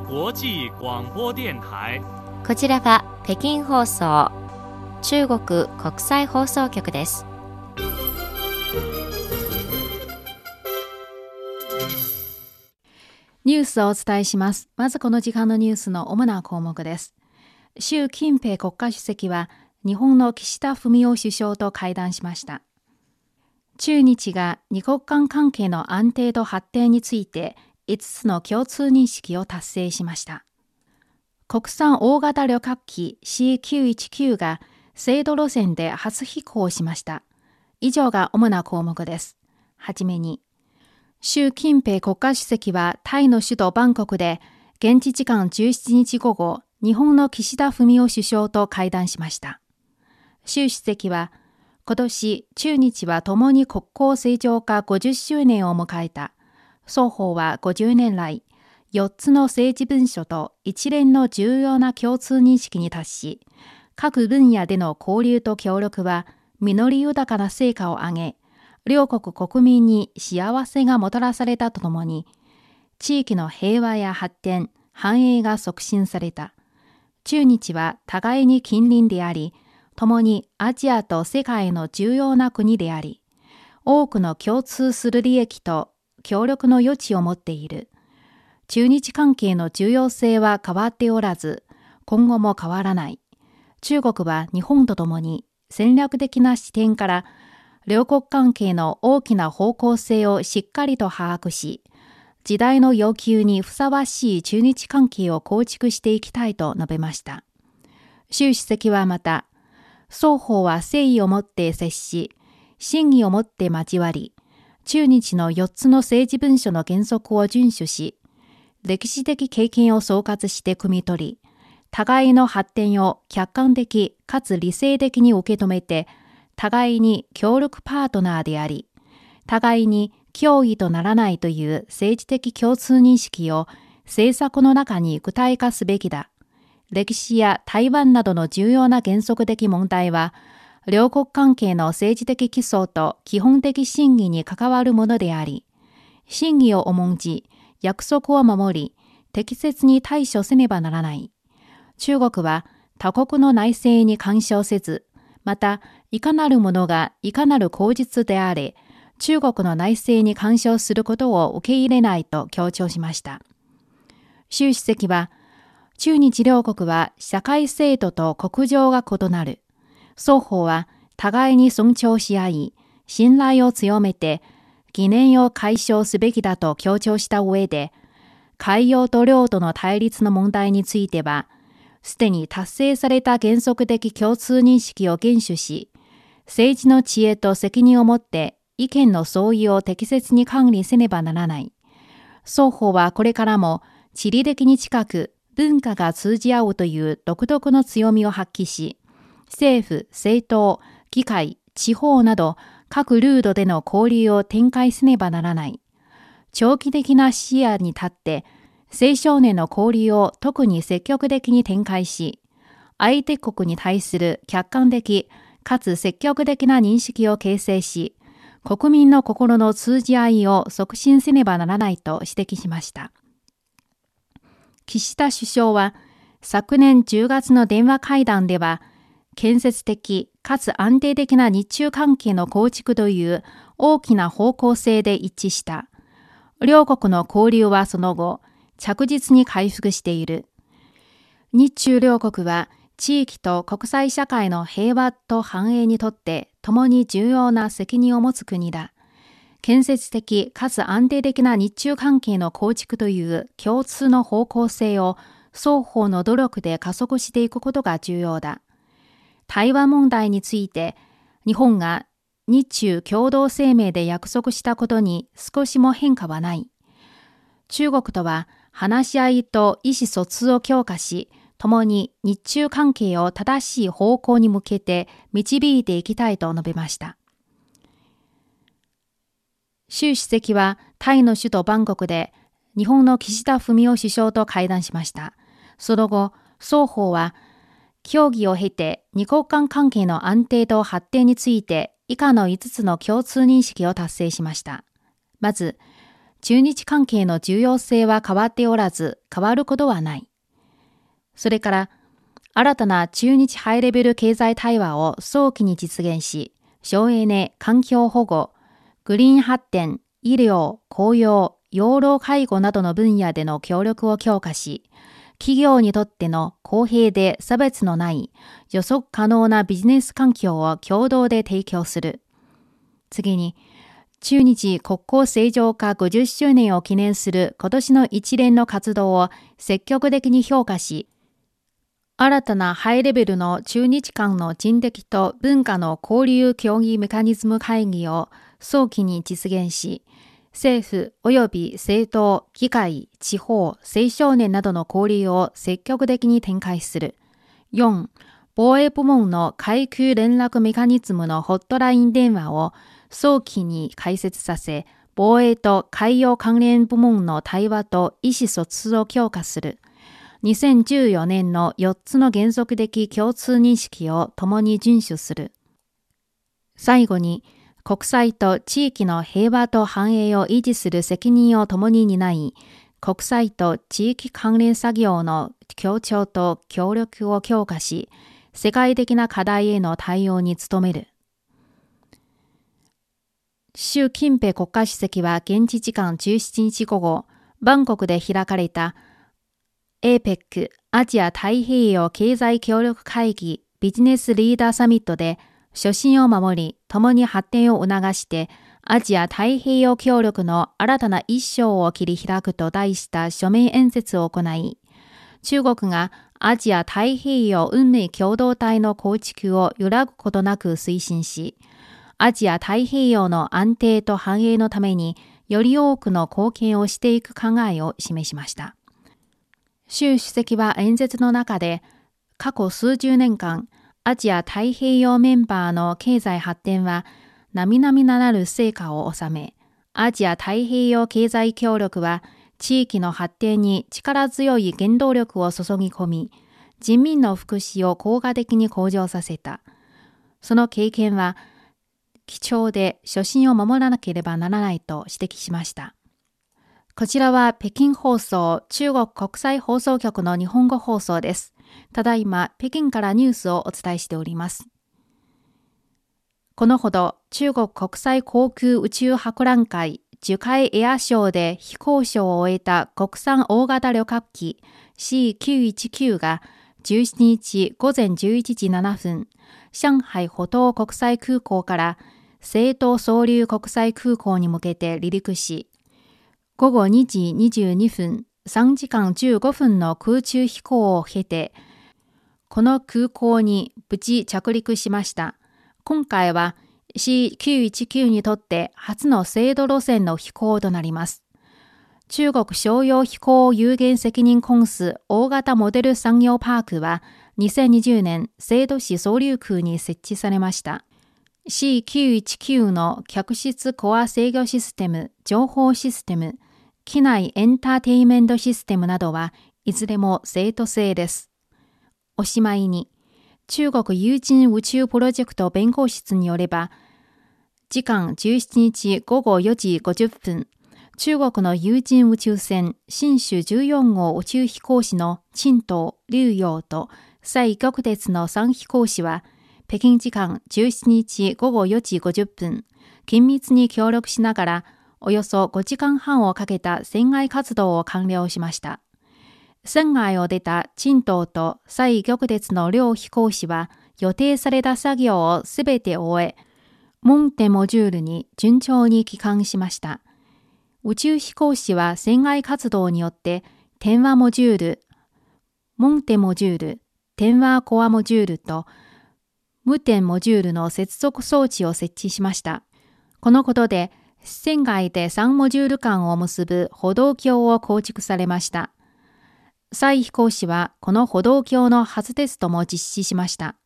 国際广播電台こちらは北京放送中国国際放送局ですニュースをお伝えします。まずこの時間のニュースの主な項目です。習近平国家主席は日本の岸田文雄首相と会談しました。中日が二国間関係の安定と発展について5つの共通認識を達成しました。国産大型旅客機 C919 が制度路線で初飛行しました。以上が主な項目です。はじめに、習近平国家主席はタイの首都バンコクで現地時間17日午後、日本の岸田文雄首相と会談しました。習主席は、今年中日は共に国交正常化50周年を迎えた。双方は50年来、4つの政治文書と一連の重要な共通認識に達し、各分野での交流と協力は実り豊かな成果を上げ、両国国民に幸せがもたらされたとともに、地域の平和や発展、繁栄が促進された。中日は互いに近隣であり、共にアジアと世界の重要な国であり、多くの共通する利益と協力の余地を持っている。中日関係の重要性は変わっておらず、今後も変わらない。中国は日本と共に戦略的な視点から両国関係の大きな方向性をしっかりと把握し、時代の要求にふさわしい中日関係を構築していきたいと述べました。習主席はまた、双方は誠意を持って接し、真意を持って交わり、中日の4つの政治文書の原則を遵守し、歴史的経験を総括して汲み取り、互いの発展を客観的かつ理性的に受け止めて、互いに協力パートナーであり、互いに脅威とならないという政治的共通認識を政策の中に具体化すべきだ。歴史や台湾などの重要な原則的問題は、両国関係の政治的基礎と基本的真偽に関わるものであり、真偽を重んじ、約束を守り、適切に対処せねばならない。中国は他国の内政に干渉せず、また、いかなるものがいかなる口実であれ、中国の内政に干渉することを受け入れないと強調しました。習主席は、中日両国は社会制度と国情が異なる。双方は互いに尊重し合い、信頼を強めて、疑念を解消すべきだと強調した上で、海洋と領土の対立の問題については、すでに達成された原則的共通認識を厳守し、政治の知恵と責任を持って意見の相違を適切に管理せねばならない。双方はこれからも地理的に近く文化が通じ合うという独特の強みを発揮し、政府、政党、議会、地方など各ルートでの交流を展開せねばならない。長期的な視野に立って青少年の交流を特に積極的に展開し、相手国に対する客観的かつ積極的な認識を形成し、国民の心の通じ合いを促進せねばならないと指摘しました。岸田首相は昨年10月の電話会談では、建設的かつ安定的な日中関係の構築という大きな方向性で一致した。両国の交流はその後、着実に回復している。日中両国は地域と国際社会の平和と繁栄にとって共に重要な責任を持つ国だ。建設的かつ安定的な日中関係の構築という共通の方向性を双方の努力で加速していくことが重要だ。台湾問題について日本が日中共同声明で約束したことに少しも変化はない。中国とは話し合いと意思疎通を強化し、共に日中関係を正しい方向に向けて導いていきたいと述べました。習主席はタイの首都バンコクで日本の岸田文雄首相と会談しました。その後、双方は協議を経て二国間関係の安定と発展について以下の5つの共通認識を達成しました。まず、中日関係の重要性は変わっておらず、変わることはない。それから、新たな中日ハイレベル経済対話を早期に実現し、省エネ、環境保護、グリーン発展、医療、公用、養老介護などの分野での協力を強化し、企業にとっての公平で差別のない予測可能なビジネス環境を共同で提供する。次に、中日国交正常化50周年を記念する今年の一連の活動を積極的に評価し、新たなハイレベルの中日間の人的と文化の交流協議メカニズム会議を早期に実現し、政府及び政党、議会、地方、青少年などの交流を積極的に展開する。4、防衛部門の階級連絡メカニズムのホットライン電話を早期に開設させ、防衛と海洋関連部門の対話と意思疎通を強化する。2014年の4つの原則的共通認識を共に遵守する。最後に、国際と地域の平和と繁栄を維持する責任を共に担い、国際と地域関連作業の協調と協力を強化し、世界的な課題への対応に努める。習近平国家主席は現地時間17日午後、バンコクで開かれた APEC アジア太平洋経済協力会議ビジネスリーダーサミットで初心を守り、共に発展を促してアジア太平洋協力の新たな一章を切り開くと題した署名演説を行い、中国がアジア太平洋運命共同体の構築を揺らぐことなく推進し、アジア太平洋の安定と繁栄のためにより多くの貢献をしていく考えを示しました。習主席は演説の中で、過去数十年間、アジア太平洋メンバーの経済発展は、並々ならぬ成果を収め、アジア太平洋経済協力は、地域の発展に力強い原動力を注ぎ込み、人民の福祉を効果的に向上させた。その経験は、貴重で初心を守らなければならないと指摘しました。こちらは北京放送中国国際放送局の日本語放送です。ただいま北京からニュースをお伝えしております。このほど中国国際航空宇宙博覧会樹海エアショーで飛行ショーを終えた国産大型旅客機 C919 が17日午前11時7分、上海浦東国際空港から西東総流国際空港に向けて離陸し、午後2時22分、3時間15分の空中飛行を経て、この空港に無事着陸しました。今回は C919 にとって初の制度路線の飛行となります。中国商用飛行有限責任公司大型モデル産業パークは2020年、成都市総流空に設置されました。C919 の客室コア制御システム、情報システム、機内エンターテイメントシステムなどはいずれも生徒制です。おしまいに、中国有人宇宙プロジェクト弁護室によれば、時間17日午後4時50分、中国の有人宇宙船、新種14号宇宙飛行士の陳東、劉陽と蔡玉鉄の3飛行士は、北京時間17日午後4時50分、緊密に協力しながら、およそ5時間半をかけた船外活動を完了しました。船外を出た陳東と蔡玉鉄の両飛行士は予定された作業をすべて終え、モンテモジュールに順調に帰還しました。宇宙飛行士は船外活動によって電話モジュール、モンテモジュール、電話コアモジュールと無点モジュールの接続装置を設置しました。このことで、線外で3モジュール間を結ぶ歩道橋を構築されました。蔡飛行士はこの歩道橋の初テストも実施しました。